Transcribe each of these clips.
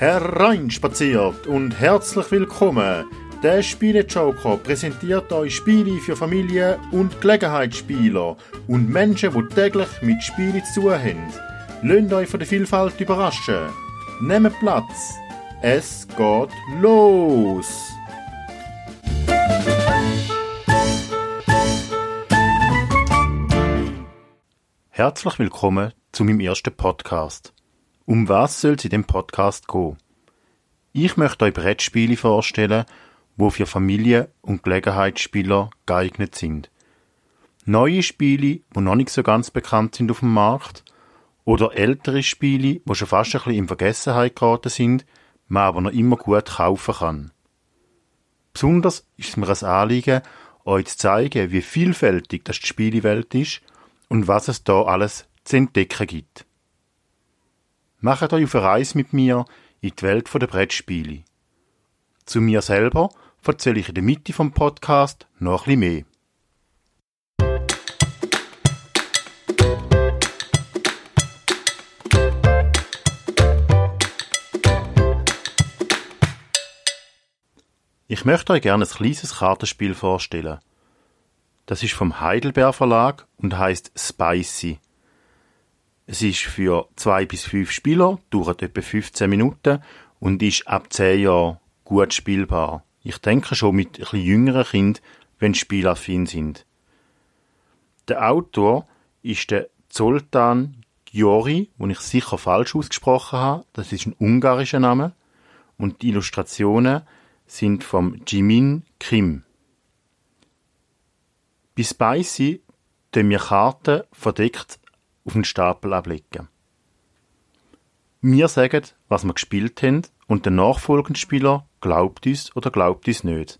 Hereinspaziert und herzlich willkommen. Der Spielejoker präsentiert euch Spiele für Familien und Gelegenheitsspieler und Menschen, die täglich mit Spielen zu tun haben. Lasst euch von der Vielfalt überraschen. Nehmt Platz. Es geht los. Herzlich willkommen zu meinem ersten Podcast. Um was soll es in dem Podcast gehen? Ich möchte euch Brettspiele vorstellen, wo für Familien und Gelegenheitsspieler geeignet sind. Neue Spiele, die noch nicht so ganz bekannt sind auf dem Markt, oder ältere Spiele, die schon fast ein bisschen in Vergessenheit geraten sind, man aber noch immer gut kaufen kann. Besonders ist es mir ein Anliegen, euch zu zeigen, wie vielfältig das die Spielewelt ist und was es da alles zu entdecken gibt. Macht euch auf eine Reise mit mir in die Welt der Brettspiele. Zu mir selber erzähle ich in der Mitte vom Podcast noch bisschen mehr. Ich möchte euch gerne ein kleines Kartenspiel vorstellen. Das ist vom Heidelberg Verlag und heißt Spicy. Es ist für zwei bis fünf Spieler, dauert etwa 15 Minuten und ist ab 10 Jahren gut spielbar. Ich denke schon mit bisschen jüngeren Kindern, wenn spielaffin sind. Der Autor ist der Zoltan Giori, den ich sicher falsch ausgesprochen habe. Das ist ein ungarischer Name. Und die Illustrationen sind vom Jimin Kim. Bei Spicy tun wir Karten verdeckt auf einen Stapel ablegen. Wir sagen, was wir gespielt haben, und der nachfolgende Spieler glaubt uns oder glaubt uns nicht.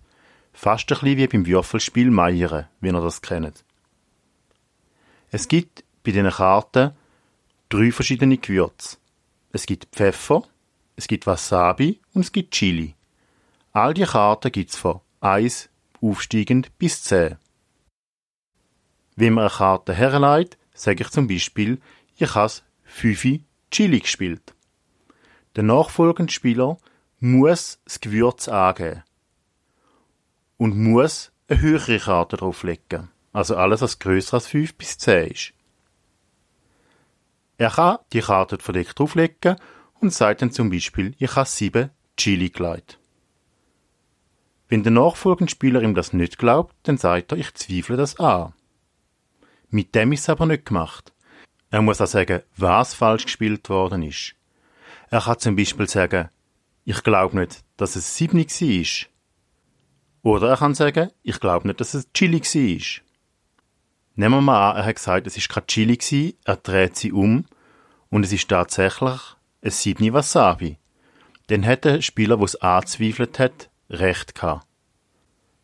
Fast ein bisschen wie beim Würfelspiel Meiere, wie ihr das kennt. Es gibt bei diesen Karten drei verschiedene Gewürze. Es gibt Pfeffer, es gibt Wasabi und es gibt Chili. All die Karten gibt's von 1 aufsteigend bis 10. Wenn man eine Karte herleitet, sage ich zum Beispiel, ich habe 5 Chili gespielt. Der nachfolgende Spieler muss das Gewürz angeben und muss eine höhere Karte drauflegen. Also alles, was grösser als 5 bis 10 ist. Er kann die Karte verdeckt drauflegen und sagt dann zum Beispiel, ich habe 7 Chili gelegt. Wenn der nachfolgende Spieler ihm das nicht glaubt, dann sagt er, ich zweifle das an. Mit dem ist es aber nicht gemacht. Er muss auch sagen, was falsch gespielt worden ist. Er kann zum Beispiel sagen, ich glaube nicht, dass es Siebni war. Oder er kann sagen, ich glaube nicht, dass es Chili war. Nehmen wir mal an, er hat gesagt, es ist kein Chili gewesen, er dreht sie um und es ist tatsächlich ein Siebni Wasabi. Dann hat der Spieler, der es anzweifelt hat, recht gehabt.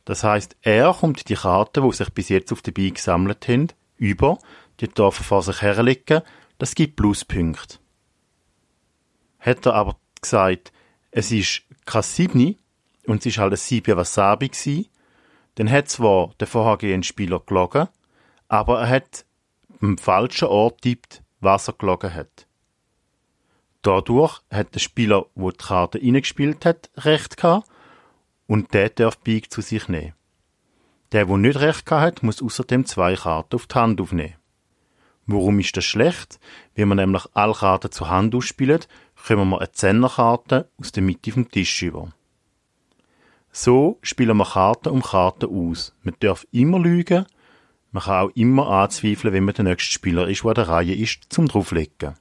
Das heißt, er kommt die Karten, die sich bis jetzt auf der Beine gesammelt haben, über, die darf er vor sich herlegen, das gibt Pluspunkte. Hat er aber gesagt, es ist kein Siebni und es ist halt ein Siebni Wasabi gewesen, dann hat zwar der vorhergehende Spieler gelogen, aber er hat am falschen Ort tippt, was er gelogen hat. Dadurch hat der Spieler, der die Karte reingespielt hat, recht gehabt und der darf Big zu sich nehmen. Der, der nicht recht hat, muss außerdem zwei Karten auf die Hand aufnehmen. Warum ist das schlecht? Wenn man nämlich alle Karten zur Hand ausspielt, kommen wir eine Zehnerkarte aus der Mitte vom Tisch über. So spielen wir Karten um Karten aus. Man darf immer lügen, man kann auch immer anzweifeln, wenn man der nächste Spieler ist, der an der Reihe ist, zum drauflegen.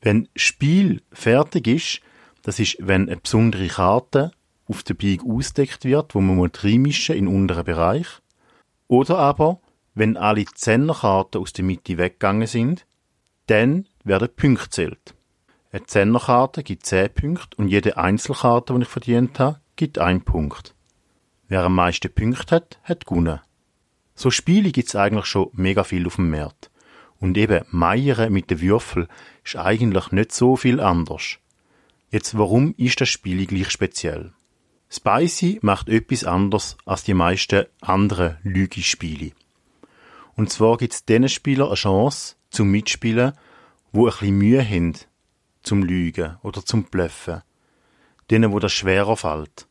Wenn Spiel fertig ist, das ist, wenn eine besondere Karte auf der Bieg ausdeckt wird, wo man reinmischen in unteren Bereich. Oder aber, wenn alle Zehnerkarten aus der Mitte weggegangen sind, dann werden Punkte zählt. Eine Zehnerkarte gibt 10 Punkte und jede Einzelkarte, die ich verdient habe, gibt 1 Punkt. Wer am meisten Punkte hat, hat gewonnen. So Spiele gibt's eigentlich schon mega viel auf dem Markt. Und eben Meieren mit den Würfel ist eigentlich nicht so viel anders. Jetzt warum ist das Spiel gleich speziell? Spicy macht etwas anders als die meisten anderen Lügespiele. Und zwar gibt es diesen Spielern eine Chance zum Mitspielen, wo ein bisschen Mühe haben, zum Lügen oder zum Blöffen. Denen, wo das schwerer fällt.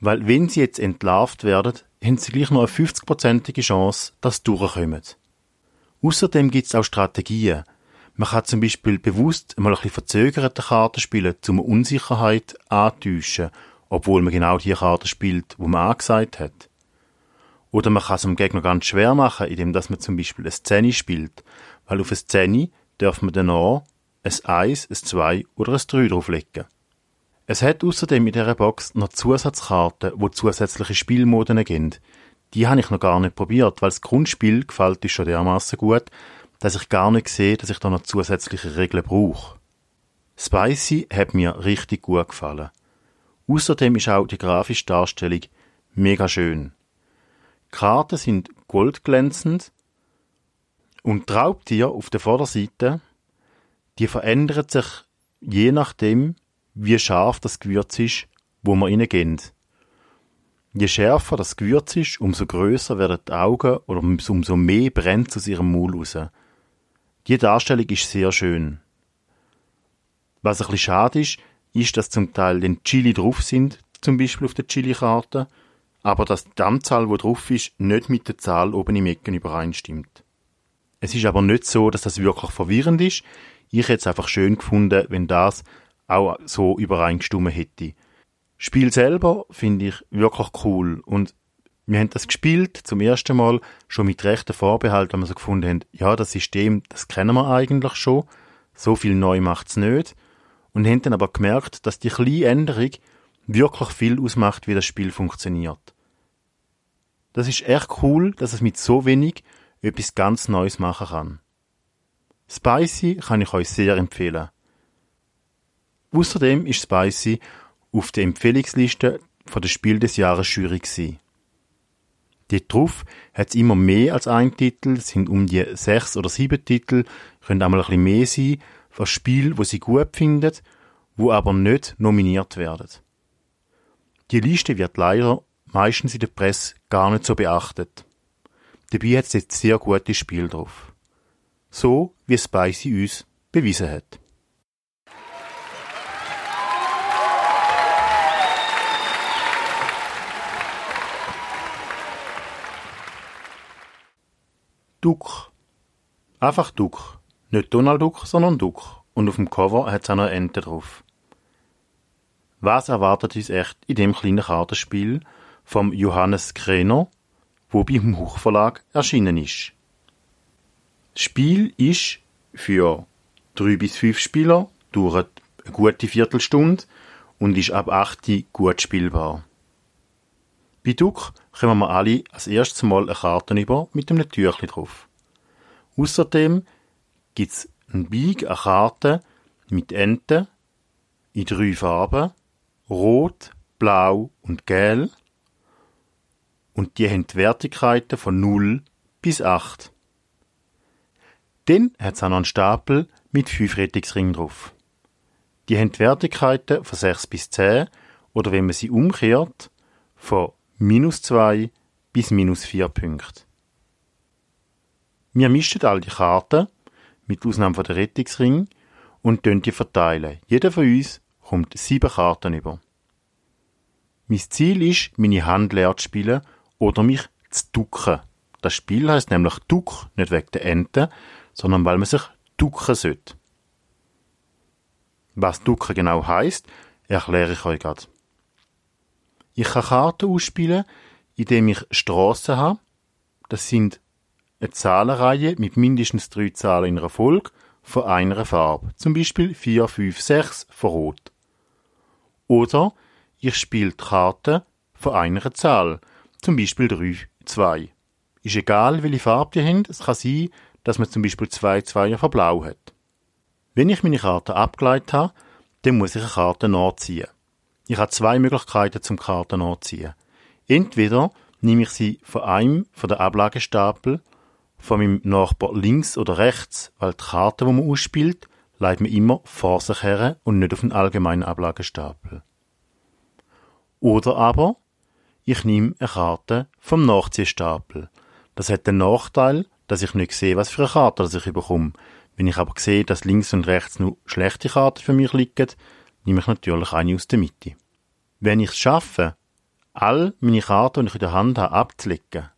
Weil wenn sie jetzt entlarvt werden, haben sie gleich noch eine 50-prozentige Chance, dass sie durchkommen. Außerdem gibt es auch Strategien. Man kann zum Beispiel bewusst mal ein bisschen verzögerte Karten spielen, um Unsicherheit antäuschen, obwohl man genau die Karte spielt, wo man angesagt hat. Oder man kann es dem Gegner ganz schwer machen, indem dass man zum Beispiel eine Szene spielt, weil auf eine Szene darf man dann auch ein 1, ein 2 oder ein 3 drauflegen. Es hat außerdem in dieser Box noch Zusatzkarten, wo zusätzliche Spielmoden geben. Die habe ich noch gar nicht probiert, weil das Grundspiel gefällt mir schon dermaßen gut, dass ich gar nicht sehe, dass ich da noch zusätzliche Regeln brauche. Spicy hat mir richtig gut gefallen. Außerdem ist auch die grafische Darstellung mega schön. Die Karten sind goldglänzend und die Raubtiere auf der Vorderseite, die verändern sich je nachdem, wie scharf das Gewürz ist, wo man reingehen. Je schärfer das Gewürz ist, umso größer werden die Augen oder umso mehr brennt es aus ihrem Maul raus. Die Darstellung ist sehr schön. Was ein bisschen schade ist, ist, dass zum Teil den Chili drauf sind, zum Beispiel auf der Chili-Karte, aber dass die Anzahl, die drauf ist, nicht mit der Zahl oben im Ecken übereinstimmt. Es ist aber nicht so, dass das wirklich verwirrend ist. Ich hätte es einfach schön gefunden, wenn das auch so übereingestimmt hätte. Spiel selber finde ich wirklich cool und wir haben das gespielt zum ersten Mal schon mit rechten Vorbehalt, weil wir so gefunden haben, ja, das System, das kennen wir eigentlich schon, so viel neu macht's nicht und haben dann aber gemerkt, dass die kleine Änderung wirklich viel ausmacht, wie das Spiel funktioniert. Das ist echt cool, dass es mit so wenig etwas ganz Neues machen kann. Spicy kann ich euch sehr empfehlen. Außerdem ist Spicy auf der Empfehlungsliste von der Spiel des Jahres Jury gewesen. Dort drauf hat es immer mehr als ein Titel, es sind um die sechs oder sieben Titel, können auch mal ein bisschen mehr sein, von Spiel, wo sie gut findet, wo aber nicht nominiert werden. Die Liste wird leider meistens in der Presse gar nicht so beachtet. Dabei hat es jetzt sehr gute Spiel drauf. So wie Spicy uns bewiesen hat. Duck. Einfach Duck. Nicht Donald Duck, sondern Duck. Und auf dem Cover hat es auch noch eine Ente drauf. Was erwartet uns echt in dem kleinen Kartenspiel vom Johannes Krenner, wo beim Huchverlag erschienen ist? Das Spiel ist für drei bis fünf Spieler, dauert eine gute Viertelstunde und ist ab 8 gut spielbar. Bei Duck kommen wir alle als erstes Mal eine Karte über mit einem Türchen drauf. Außerdem gibt's ein Beig an Karten mit Enten in drei Farben, rot, blau und gel. Und die haben die Wertigkeiten von 0 bis 8. Dann hat's auch noch einen Stapel mit fünf Rettungsringen drauf. Die haben die Wertigkeiten von 6 bis 10 oder wenn man sie umkehrt, von minus 2 bis minus 4 Punkte. Wir mischen all die Karten, mit Ausnahme von der Rettungsring, und die verteilen. Jeder von uns kommt sieben Karten über. Mein Ziel ist, meine Hand leer zu spielen oder mich zu ducken. Das Spiel heißt nämlich Duck, nicht wegen der Ente, sondern weil man sich ducken sollte. Was ducken genau heißt, erkläre ich euch gerade. Ich kann Karten ausspielen, indem ich Strassen habe. Das sind eine Zahlenreihe mit mindestens drei Zahlen in einer Folge von einer Farbe. Zum Beispiel 4, 5, 6 von Rot. Oder ich spiele die Karte von einer Zahl. Zum Beispiel 3, 2. Ist egal, welche Farbe die haben. Es kann sein, dass man zum Beispiel 2, 2 von Blau hat. Wenn ich meine Karte abgeleitet habe, dann muss ich eine Karte nachziehen. Ich habe zwei Möglichkeiten zum Karten nachziehen. Entweder nehme ich sie von einem von der Ablagestapel, von meinem Nachbar links oder rechts, weil die Karte, die man ausspielt, leitet man immer vor sich her und nicht auf den allgemeinen Ablagestapel. Oder aber, ich nehme eine Karte vom Nachziehstapel. Das hat den Nachteil, dass ich nicht sehe, was für eine Karte ich bekomme, Wenn ich aber sehe, dass links und rechts nur schlechte Karten für mich liegen, nehme ich natürlich eine aus der Mitte. Wenn ich es schaffe, all meine Karten, die ich in der Hand habe, abzulegen,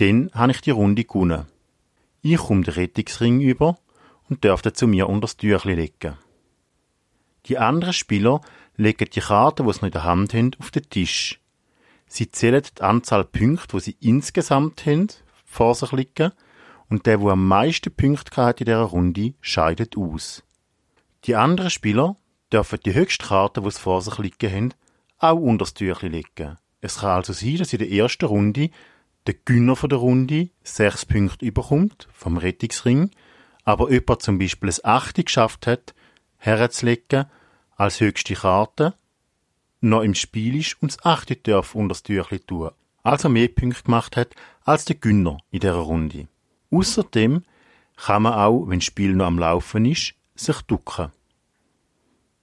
dann habe ich die Runde gewonnen. Ich komme den Rettungsring über und dürfte zu mir unter das Tüchli legen. Die anderen Spieler legen die Karten, die sie noch in der Hand haben, auf den Tisch. Sie zählen die Anzahl Punkte, die sie insgesamt haben, vor sich liegen, und der, der am meisten Punkte hat in dieser Runde, scheidet aus. Die anderen Spieler dürfen die höchste Karte, die sie vor sich liegen haben, auch unter das Tüchli legen. Es kann also sein, dass in der ersten Runde der Gönner der Runde sechs Punkte überkommt vom Rettungsring, aber jemand zum Beispiel ein Achte geschafft hat, herzulegen als höchste Karte, noch im Spiel ist und das Achte darf unter das Tüchli tun, also mehr Punkte gemacht hat als der Gönner in dieser Runde. Außerdem kann man auch, wenn das Spiel noch am Laufen ist, sich ducken.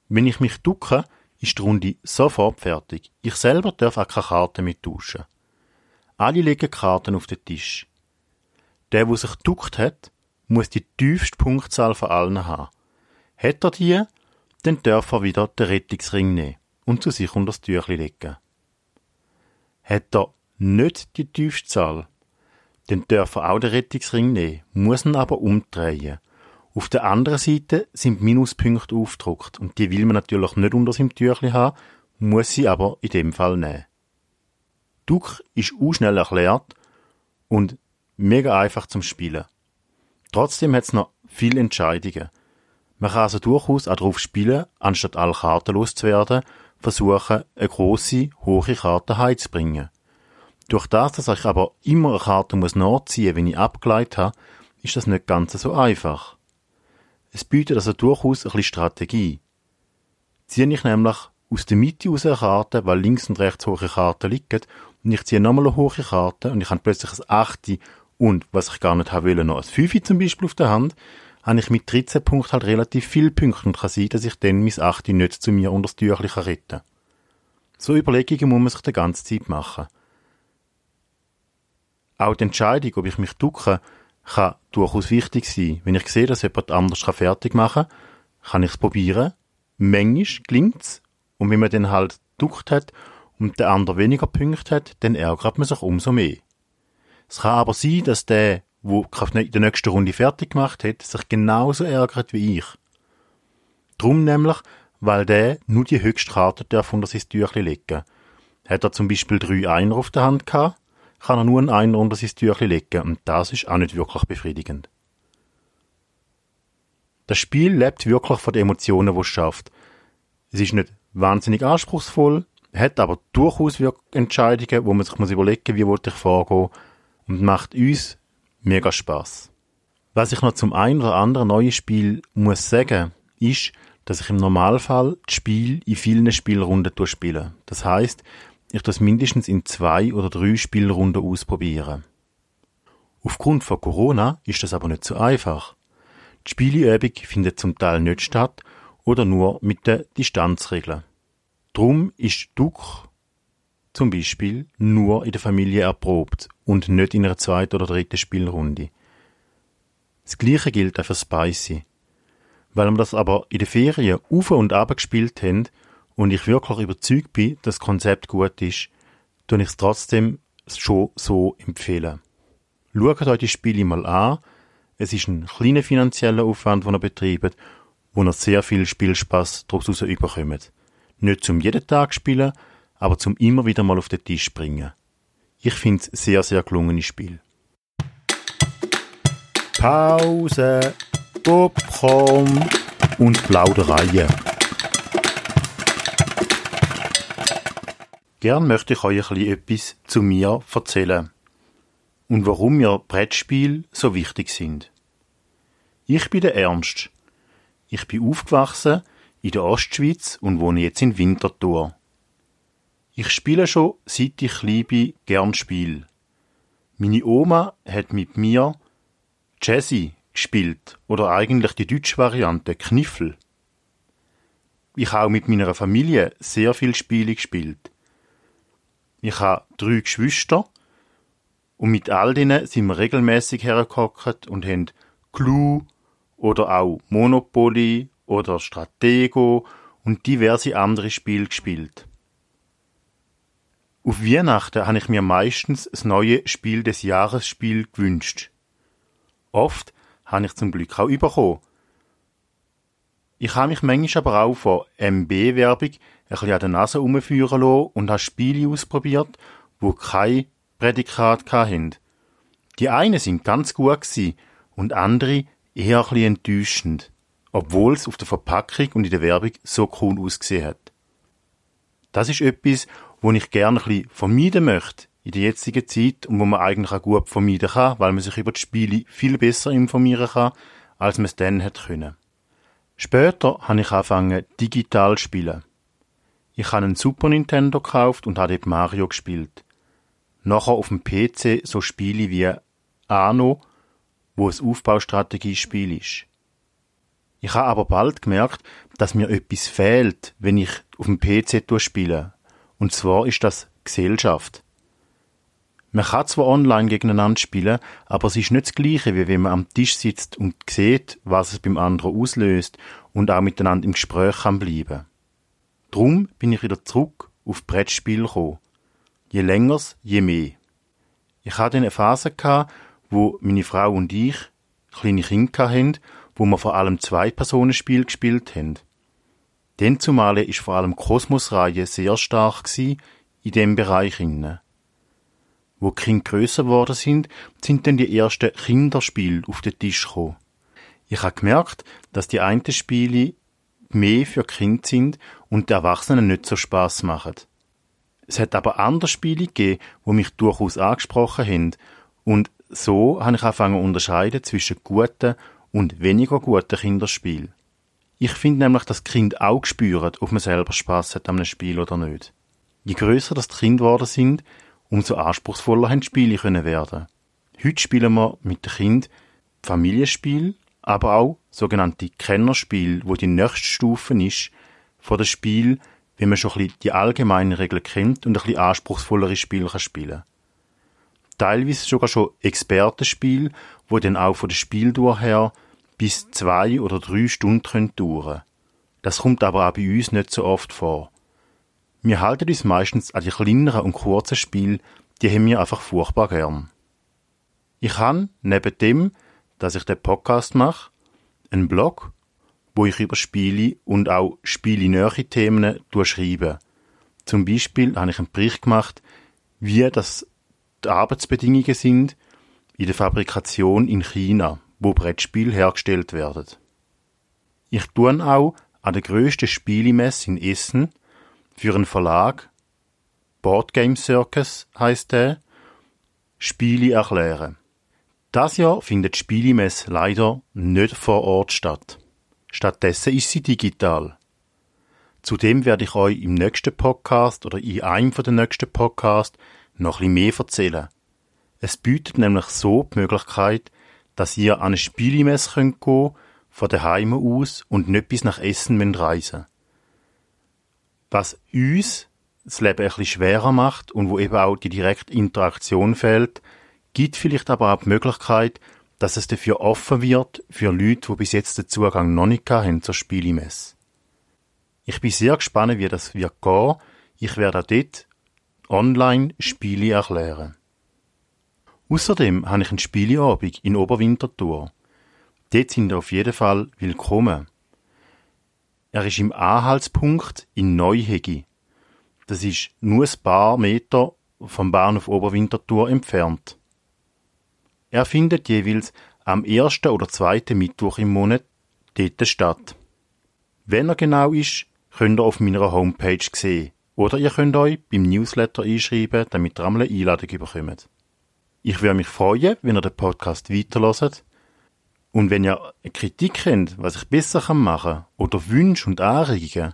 Wenn ich mich ducke, ist die Runde sofort fertig. Ich selber darf auch keine Karten mit tauschen. Alle legen Karten auf den Tisch. Der, der sich duckt hat, muss die tiefste Punktzahl von allen haben. Hat er die, dann darf er wieder den Rettungsring nehmen und zu sich unter das Tüchli legen. Hat er nicht die tiefste Zahl, dann darf er auch den Rettungsring nehmen, muss ihn aber umdrehen. Auf der anderen Seite sind Minuspunkte aufgedruckt und die will man natürlich nicht unter seinem Tüchli haben, muss sie aber in dem Fall nehmen. Duck ist auch schnell erklärt und mega einfach zum Spielen. Trotzdem hat es noch viele Entscheidungen. Man kann also durchaus auch darauf spielen, anstatt alle Karten loszuwerden, versuchen, eine grosse, hohe Karte heimzubringen. Durch das, dass ich aber immer eine Karte muss nachziehen, wenn ich abgeleitet habe, ist das nicht ganz so einfach. Es bietet also durchaus ein bisschen Strategie. Ziehe ich nämlich aus der Mitte aus eine Karte, weil links und rechts hohe Karten liegen, und ich ziehe nochmal eine hohe Karte und ich habe plötzlich ein 8 und, was ich gar nicht haben will, noch ein 5 zum Beispiel auf der Hand, habe ich mit 13 Punkten halt relativ viele Punkte und kann sein, dass ich dann mein 8 nicht zu mir unter das Tüchli retten kann. So Überlegungen muss man sich die ganze Zeit machen. Auch die Entscheidung, ob ich mich ducke, kann durchaus wichtig sein. Wenn ich sehe, dass jemand anders fertig machen kann, kann ich es probieren. Manchmal gelingt es. Und wenn man dann halt duckt hat und der andere weniger Punkte hat, dann ärgert man sich umso mehr. Es kann aber sein, dass der, wo in der nächsten Runde fertig gemacht hat, sich genauso ärgert wie ich. Drum nämlich, weil der nur die höchste Karte darf unter sein Tüchli legen. Hat er zum Beispiel drei Einer auf der Hand gehabt, kann er nur einen Einer unter sein Tüchli legen und das ist auch nicht wirklich befriedigend. Das Spiel lebt wirklich von den Emotionen, die es schafft. Es ist nicht wahnsinnig anspruchsvoll, hat aber durchaus Entscheidungen, wo man sich muss überlegen wie ich vorgehen und macht uns mega Spaß. Was ich noch zum ein oder anderen neuen Spiel muss sagen, ist, dass ich im Normalfall das Spiel in vielen Spielrunden spiele. Das heißt, ich das mindestens in zwei oder drei Spielrunden ausprobieren. Aufgrund von Corona ist das aber nicht so einfach. Die Spieleübung findet zum Teil nicht statt oder nur mit den Distanzregeln. Drum ist Duck zum Beispiel nur in der Familie erprobt und nicht in einer zweiten oder dritten Spielrunde. Das gleiche gilt auch für Spicy. Weil wir das aber in den Ferien auf und ab gespielt haben und ich wirklich überzeugt bin, dass das Konzept gut ist, tue ich es trotzdem schon so empfehlen. Schaut euch die Spiele mal an. Es ist ein kleiner finanzieller Aufwand, den ihr betreibt, wo ihr sehr viel Spielspaß daraus überkommt. Nicht zum jeden Tag spielen, aber zum immer wieder mal auf den Tisch bringen. Ich finde es sehr, sehr gelungenes Spiel. Pause, Popcorn und Plaudereien. Gern möchte ich euch ein etwas zu mir erzählen und warum mir Brettspiele so wichtig sind. Ich bin der Ernst. Ich bin aufgewachsen in der Ostschweiz und wohne jetzt in Winterthur. Ich spiele schon, seit ich klein bin, gern Spiel. Meine Oma hat mit mir Jazzy gespielt oder eigentlich die deutsche Variante Kniffel. Ich habe auch mit meiner Familie sehr viel Spiele gespielt. Ich habe drei Geschwister und mit all denen sind wir regelmäßig hergehockt und haben Clou oder auch Monopoly oder Stratego und diverse andere Spiele gespielt. Auf Weihnachten habe ich mir meistens das neue Spiel des Jahresspiel gewünscht. Oft habe ich zum Glück auch bekommen. Ich habe mich manchmal aber auch von MB-Werbung ein bisschen an der Nase herumführen lassen und habe Spiele ausprobiert, wo kein Prädikat hatten. Die einen sind ganz gut und andere eher ein bisschen enttäuschend, obwohl es auf der Verpackung und in der Werbung so cool ausgesehen hat. Das ist etwas, wo ich gerne ein bisschen vermeiden möchte in der jetzigen Zeit und wo man eigentlich auch gut vermeiden kann, weil man sich über die Spiele viel besser informieren kann, als man es dann hätte können. Später habe ich angefangen, digital zu spielen. Ich habe einen Super Nintendo gekauft und habe dort Mario gespielt. Nachher auf dem PC so Spiele wie Anno, wo ein Aufbaustrategiespiel ist. Ich habe aber bald gemerkt, dass mir etwas fehlt, wenn ich auf dem PC spiele. Und zwar ist das Gesellschaft. Man kann zwar online gegeneinander spielen, aber es ist nicht das Gleiche, wie wenn man am Tisch sitzt und sieht, was es beim anderen auslöst und auch miteinander im Gespräch kann bleiben. Drum bin ich wieder zurück auf Brettspiel gekommen. Je längers, je mehr. Ich hatte eine Phase gehabt, wo meine Frau und ich kleine Kinder hatten, wo wir vor allem zwei Personenspiel gespielt haben. Denn zumal ist vor allem Kosmos-Reihe sehr stark in dem Bereich inne. Wo die Kinder grösser geworden sind, sind dann die ersten Kinderspiele auf den Tisch gekommen. Ich habe gemerkt, dass die einen Spiele mehr für Kinder sind und die Erwachsenen nicht so Spaß machen. Es hat aber andere Spiele gegeben, wo mich durchaus angesprochen haben und so habe ich angefangen zu unterscheiden zwischen guten und weniger guten Kinderspielen. Ich finde nämlich, dass Kinder auch spüren, ob man selber Spaß hat an einem Spiel oder nicht. Je grösser das Kinder geworden sind, umso anspruchsvoller haben Spiele können werden. Heute spielen wir mit den Kindern Familienspiel, aber auch sogenannte Kennerspiel, wo die nächste Stufe ist von dem Spiel, wenn man schon ein bisschen die allgemeinen Regeln kennt und ein bisschen anspruchsvollere Spiele kann spielen Teilweise sogar schon Expertenspiel, wo dann auch von der Spieldauer her bis zwei oder drei Stunden dauern Das kommt aber auch bei uns nicht so oft vor. Wir halten uns meistens an die kleineren und kurzen Spiele, die haben wir einfach furchtbar gern. Ich habe, neben dem, dass ich den Podcast mache, einen Blog, wo ich über Spiele und auch spielenähe Themen schreibe. Zum Beispiel habe ich einen Bericht gemacht, wie das die Arbeitsbedingungen sind in der Fabrikation in China wo Brettspiele hergestellt werden. Ich tue auch an der grössten Spielemesse in Essen für einen Verlag, Boardgame Circus heißt der, Spiele erklären. Das Jahr findet die Spielemesse leider nicht vor Ort statt. Stattdessen ist sie digital. Zudem werde ich euch im nächsten Podcast oder in einem den nächsten Podcasts noch ein bisschen mehr erzählen. Es bietet nämlich so die Möglichkeit, dass ihr an eine Spielemesse könnt gehen, von daheim aus und nicht bis nach Essen müsst reisen. Was uns das Leben ein bisschen schwerer macht und wo eben auch die direkte Interaktion fehlt, gibt vielleicht aber auch die Möglichkeit, dass es dafür offen wird für Leute, die bis jetzt den Zugang noch nicht haben zur Spielemesse. Ich bin sehr gespannt, wie das wird gehen. Ich werde auch dort online Spiele erklären. Außerdem habe ich einen Spieleabend in Oberwinterthur. Dort sind ihr auf jeden Fall willkommen. Er ist im Anhaltspunkt in Neuhegi. Das ist nur ein paar Meter vom Bahnhof Oberwinterthur entfernt. Er findet jeweils am ersten oder zweiten Mittwoch im Monat dort statt. Wenn er genau ist, könnt ihr auf meiner Homepage sehen. Oder ihr könnt euch beim Newsletter einschreiben, damit ihr einmal eine Einladung bekommt. Ich würde mich freuen, wenn ihr den Podcast weiterhört. Und wenn ihr eine Kritik habt, was ich besser machen kann, oder Wünsche und Anregungen,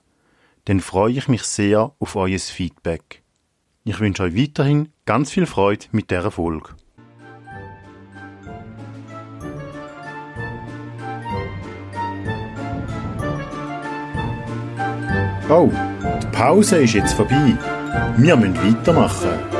dann freue ich mich sehr auf euer Feedback. Ich wünsche euch weiterhin ganz viel Freude mit dieser Folge. Oh, die Pause ist jetzt vorbei. Wir müssen weitermachen.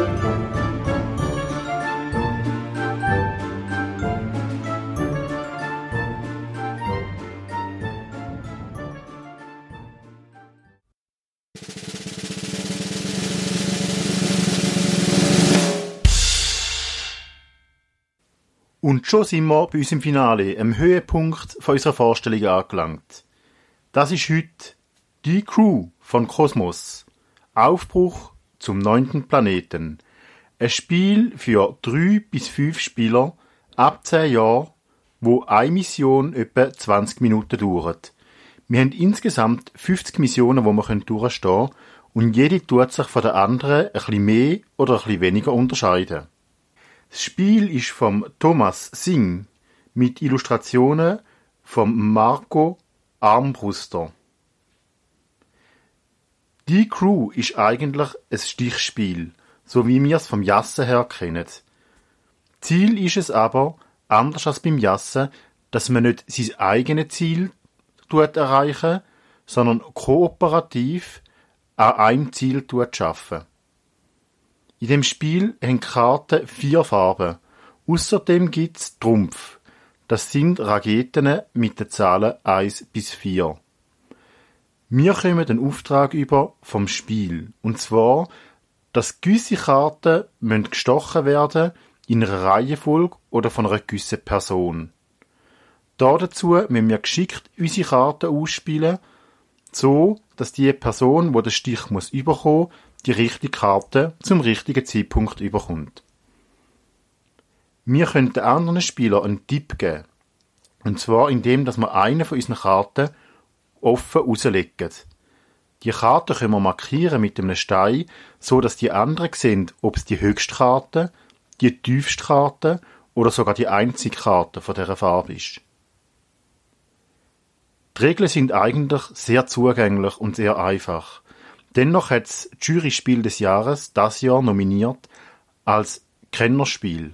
Und schon sind wir bei uns im Finale, am Höhepunkt von unserer Vorstellung angelangt. Das ist heute die Crew von Kosmos. Aufbruch zum neunten Planeten. Ein Spiel für drei bis fünf Spieler ab zehn Jahren, wo eine Mission etwa 20 Minuten dauert. Wir haben insgesamt 50 Missionen, wo wir durchstehen können und jede tut sich von der anderen ein bisschen mehr oder ein bisschen weniger unterscheiden. Das Spiel ist vom Thomas Singh mit Illustrationen vom Marco Armbruster. Die Crew ist eigentlich ein Stichspiel, so wie wir es vom Jassen her kennen. Ziel ist es aber, anders als beim Jassen, dass man nicht sein eigenes Ziel erreichen, sondern kooperativ an einem Ziel schaffen. In dem Spiel haben Karten vier Farben. Außerdem gibt's Trumpf. Das sind Raketen mit den Zahlen 1 bis 4. Wir kommen den Auftrag über vom Spiel. Und zwar, dass gewisse Karten müssen gestochen werden in einer Reihenfolge oder von einer gewissen Person. Dazu müssen wir geschickt unsere Karten ausspielen, so dass die Person, wo der Stich muss überkommen, die richtige Karte zum richtigen Zeitpunkt überkommt. Wir können den anderen Spieler einen Tipp geben. Und zwar indem, dass wir eine von unseren Karten offen rauslegen. Die Karte können wir markieren mit einem Stein, so dass die anderen sehen, ob es die höchste Karte, die tiefste Karte oder sogar die einzige Karte von dieser Farbe ist. Die Regeln sind eigentlich sehr zugänglich und sehr einfach. Dennoch hat das Juryspiel des Jahres das Jahr nominiert als Kennerspiel.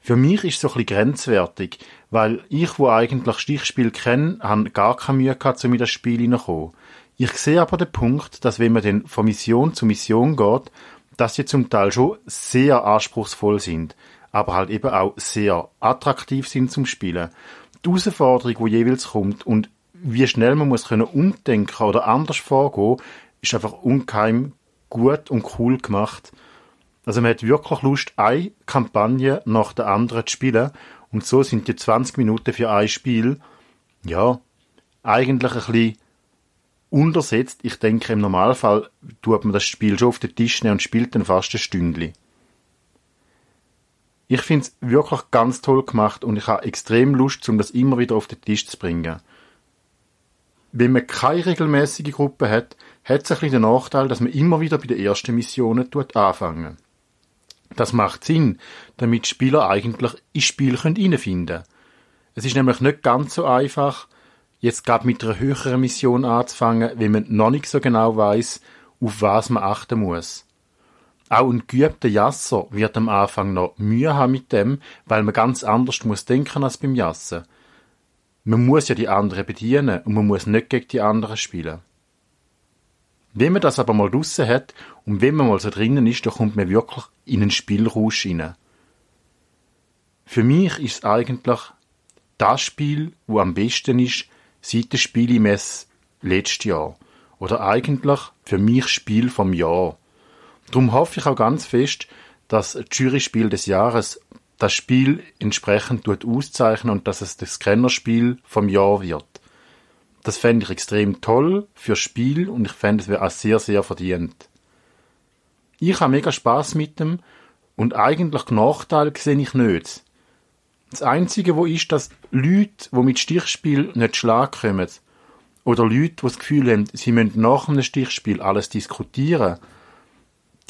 Für mich ist es so ein bisschen grenzwertig, weil ich, wo eigentlich Stichspiel kenne, habe gar keine Mühe gehabt, um in das Spiel hineinzukommen. Ich sehe aber den Punkt, dass wenn man dann von Mission zu Mission geht, dass sie zum Teil schon sehr anspruchsvoll sind, aber halt eben auch sehr attraktiv sind zum Spielen. Die Herausforderung, die jeweils kommt und wie schnell man muss können umdenken oder anders vorgehen, ist einfach ungeheim gut und cool gemacht. Also man hat wirklich Lust, eine Kampagne nach der anderen zu spielen und so sind die 20 Minuten für ein Spiel, ja, eigentlich ein bisschen untersetzt. Ich denke, im Normalfall tut man das Spiel schon auf den Tisch und spielt dann fast ein Stündchen. Ich finde es wirklich ganz toll gemacht und ich habe extrem Lust, um das immer wieder auf den Tisch zu bringen. Wenn man keine regelmäßige Gruppe hat, hat es den Nachteil, dass man immer wieder bei den ersten Missionen anfangen. Das macht Sinn, damit Spieler eigentlich ins Spiel reinfinden können. Es ist nämlich nicht ganz so einfach, jetzt gerade mit einer höheren Mission anzufangen, wenn man noch nicht so genau weiß, auf was man achten muss. Auch ein geübter Jasser wird am Anfang noch Mühe haben mit dem, weil man ganz anders muss denken als beim Jassen. Man muss ja die anderen bedienen und man muss nicht gegen die anderen spielen. Wenn man das aber mal draussen hat und wenn man mal so drinnen ist, dann kommt man wirklich in einen Spielrausch rein. Für mich ist es eigentlich das Spiel, wo am besten ist, seit der Spielemesse letztes Jahr. Oder eigentlich für mich Spiel vom Jahr. Darum hoffe ich auch ganz fest, dass das Juryspiel des Jahres das Spiel entsprechend tut auszeichnen und dass es das Kennerspiel vom Jahr wird. Das fände ich extrem toll für Spiel und ich fände es wäre auch sehr, sehr verdient. Ich habe mega Spaß mit dem und eigentlich Nachteile sehe ich nicht. Das Einzige, wo ist, dass Leute, die mit Stichspiel nicht Schlag kommen, oder Leute, die das Gefühl haben, sie müssen nach einem Stichspiel alles diskutieren,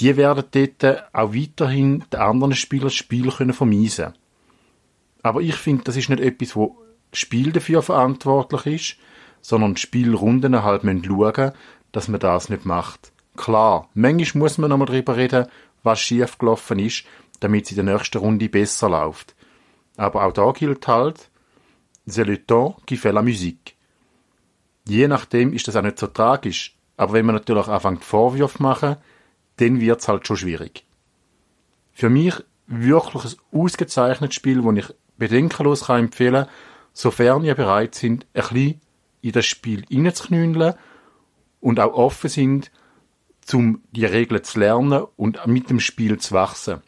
die werden dort auch weiterhin den anderen Spielern das Spiel können vermeisen Aber ich finde, das ist nicht etwas, wo das Spiel dafür verantwortlich ist, sondern die Spielrunden halt müssen schauen, dass man das nicht macht. Klar, manchmal muss man nochmal darüber reden, was schief gelaufen ist, damit es in der nächsten Runde besser läuft. Aber auch da gilt halt, c'est le temps qui fait la musique. Je nachdem ist das auch nicht so tragisch, aber wenn man natürlich anfängt Vorwürfe machen, dann wird's halt schon schwierig. Für mich wirklich ein ausgezeichnetes Spiel, das ich bedenkenlos kann empfehlen sofern ihr bereit sind, ein bisschen in das Spiel reinzuknündeln und auch offen sind, um die Regeln zu lernen und mit dem Spiel zu wachsen.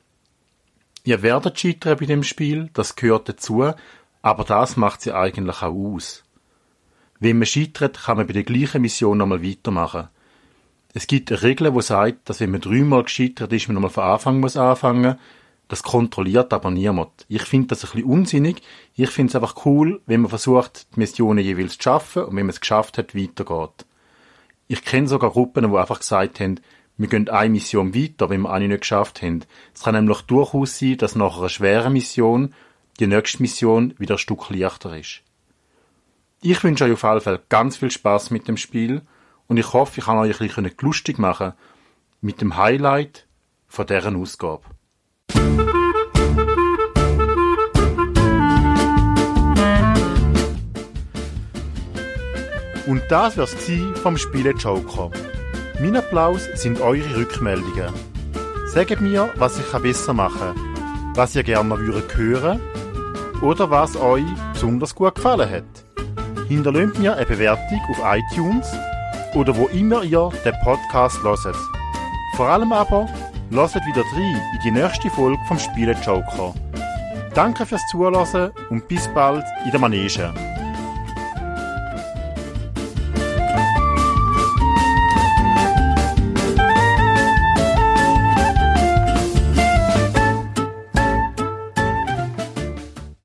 Ihr werdet scheitern bei dem Spiel, das gehört dazu, aber das macht sie eigentlich auch aus. Wenn man scheitert, kann man bei der gleichen Mission nochmal weitermachen. Es gibt eine Regel, die sagt, dass wenn man dreimal gescheitert ist, man nochmal von Anfang muss anfangen. Das kontrolliert aber niemand. Ich finde das ein bisschen unsinnig. Ich finde es einfach cool, wenn man versucht, die Missionen jeweils zu schaffen und wenn man es geschafft hat, weitergeht. Ich kenne sogar Gruppen, die einfach gesagt haben, wir gehen eine Mission weiter, wenn wir eine nicht geschafft haben. Es kann nämlich durchaus sein, dass nach einer schweren Mission die nächste Mission wieder ein Stück leichter ist. Ich wünsche euch auf jeden Fall ganz viel Spaß mit dem Spiel und ich hoffe, ich kann euch ein bisschen lustig machen mit dem Highlight von deren Ausgabe. Und das wär's vom Spiele Joker. Mein Applaus sind eure Rückmeldungen. Sagt mir, was ich besser machen kann, was ihr gerne würdet hören oder was euch besonders gut gefallen hat. Hinterlasst mir eine Bewertung auf iTunes oder wo immer ihr den Podcast hört. Vor allem aber, hört wieder rein in die nächste Folge vom Spiele Joker. Danke fürs Zuhören und bis bald in der Manege.